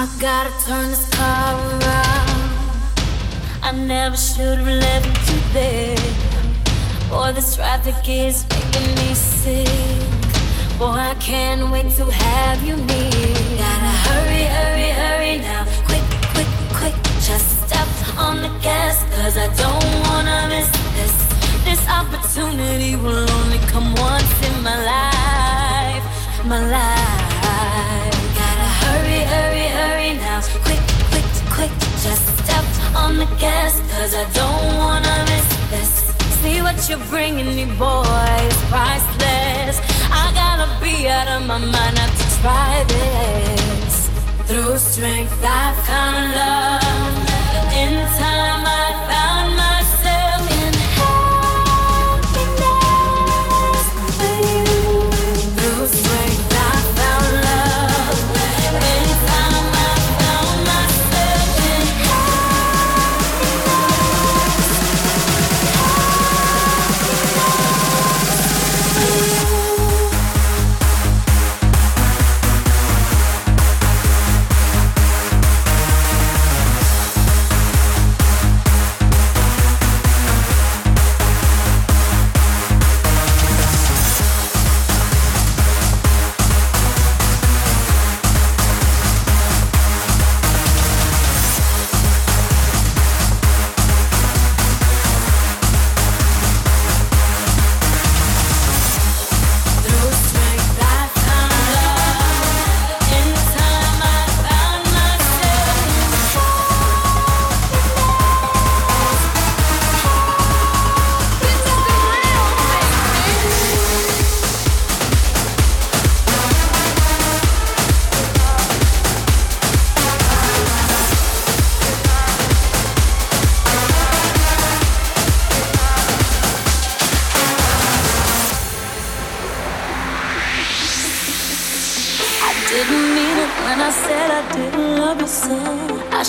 I gotta turn this car around. I never should have left you there. Boy, this traffic is making me sick. Boy, I can't wait to have you near. Gotta hurry, hurry, hurry now. Quick, quick, quick. Just step on the gas, cause I don't wanna miss this. This opportunity will only come once in my life. My life. Gotta hurry, hurry, hurry now. Quick, quick, quick. Just step on the gas, cause I don't wanna miss this. See what you're bringing me, boy, it's priceless. I gotta be out of my mind not to try this. Through strength, I found love. In time, I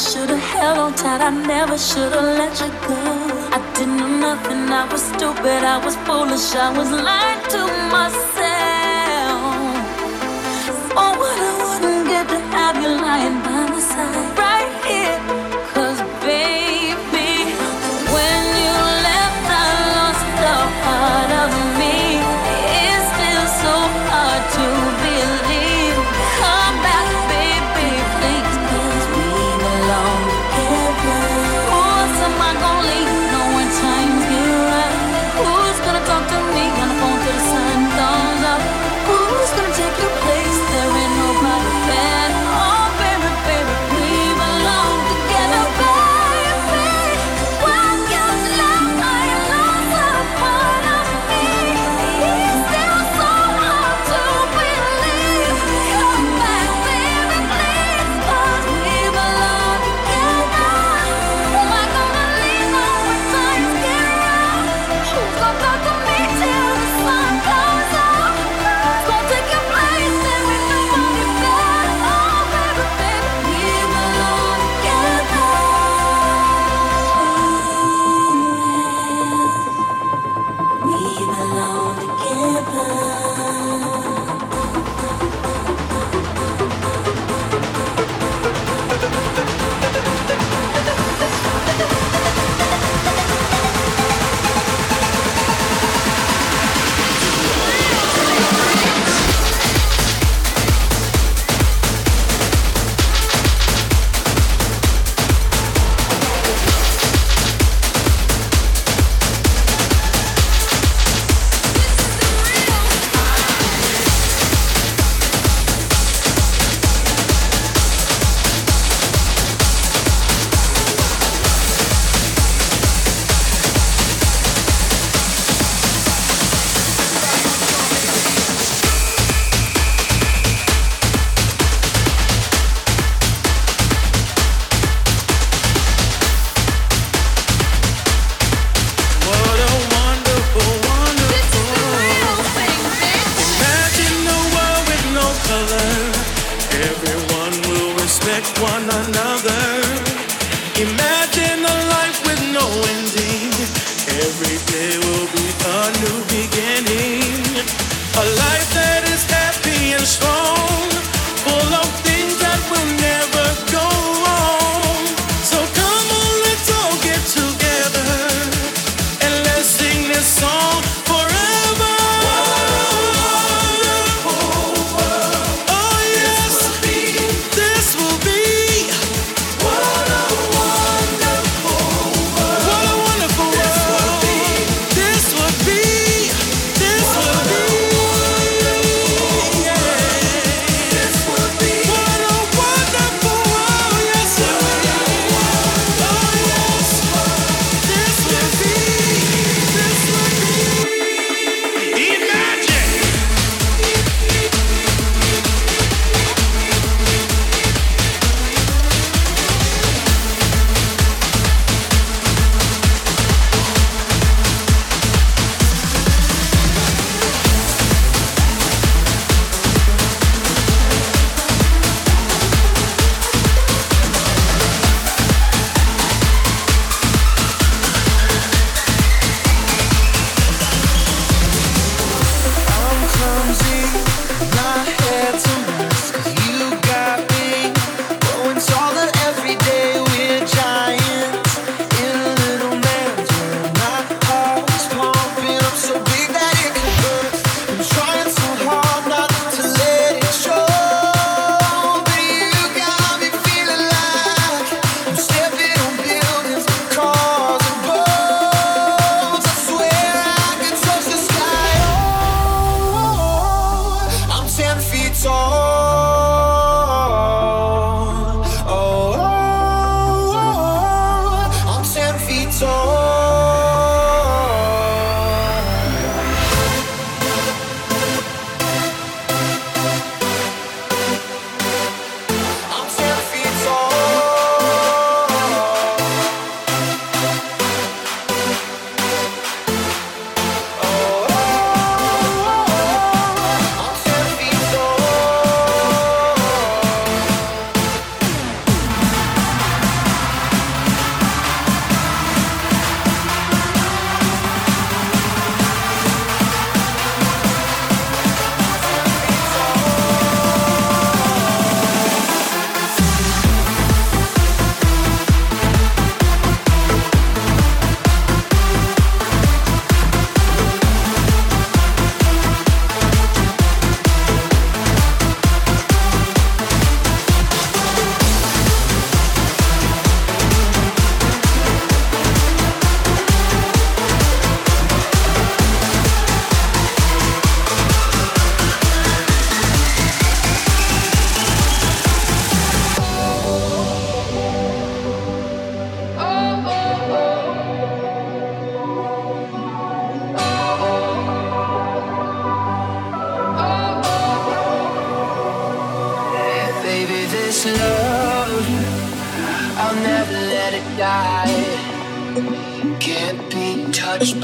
I should have held on tight, I never should have let you go. I didn't know nothing, I was stupid, I was foolish, I was lying to myself.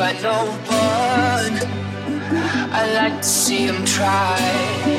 By no one. I like to see them try.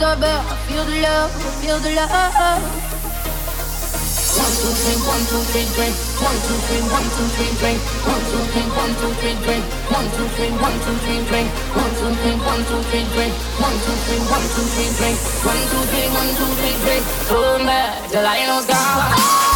the bell, I feel the love, I feel the love. One two three, one two three, drink. One two three, one two three, drink. One two three, one two three, drink. One two three, one two three, drink. One two three, one two three, drink. One two three, one two three, drink. One two three, one two three, drink. Boom, back, the light goes down.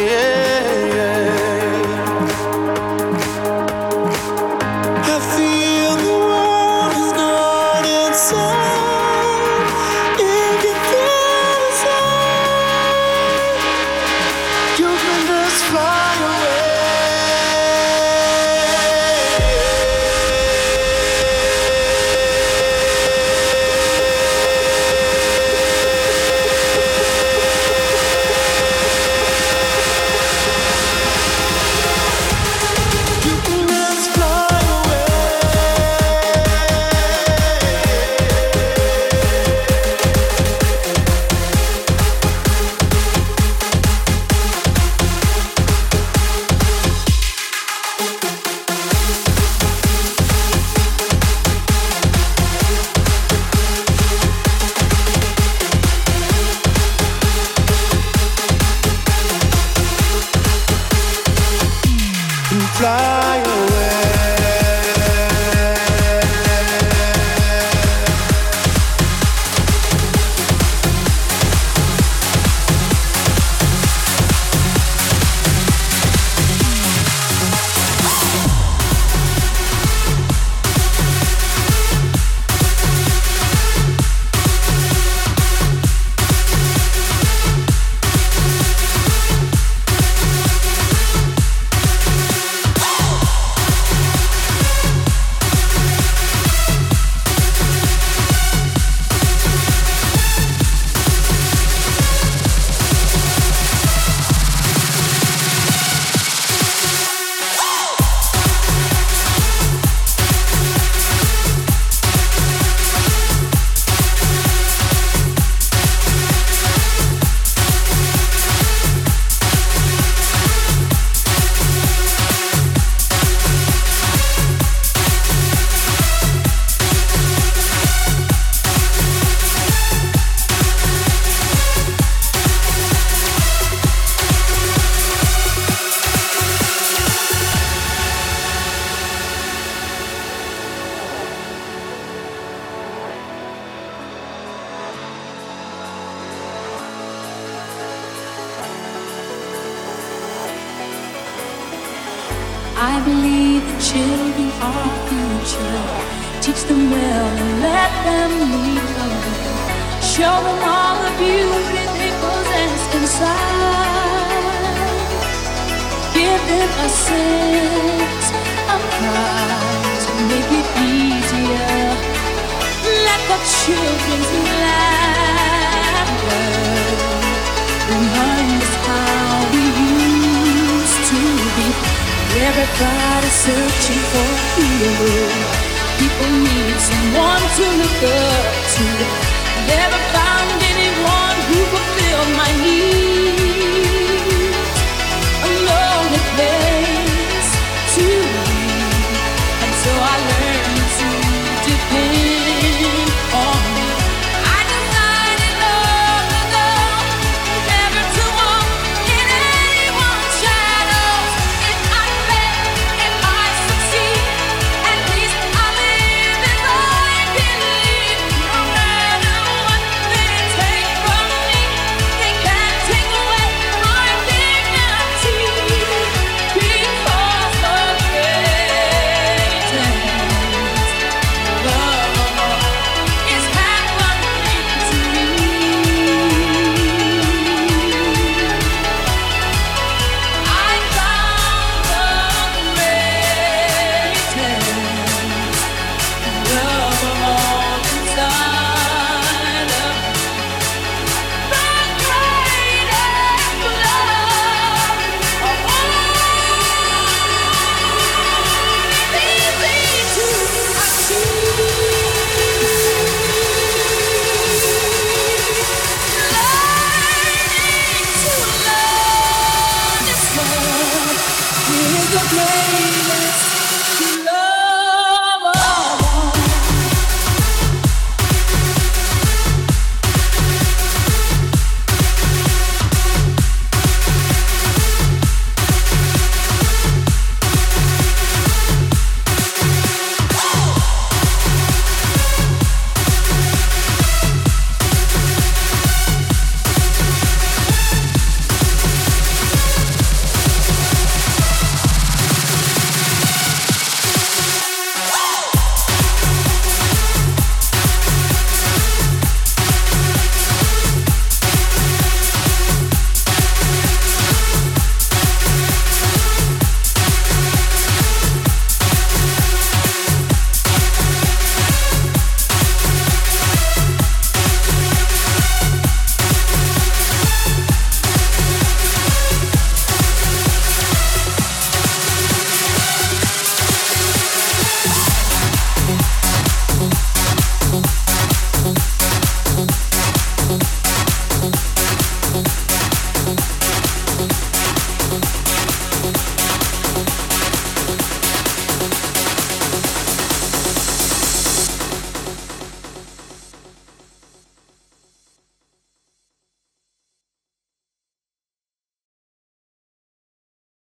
Fly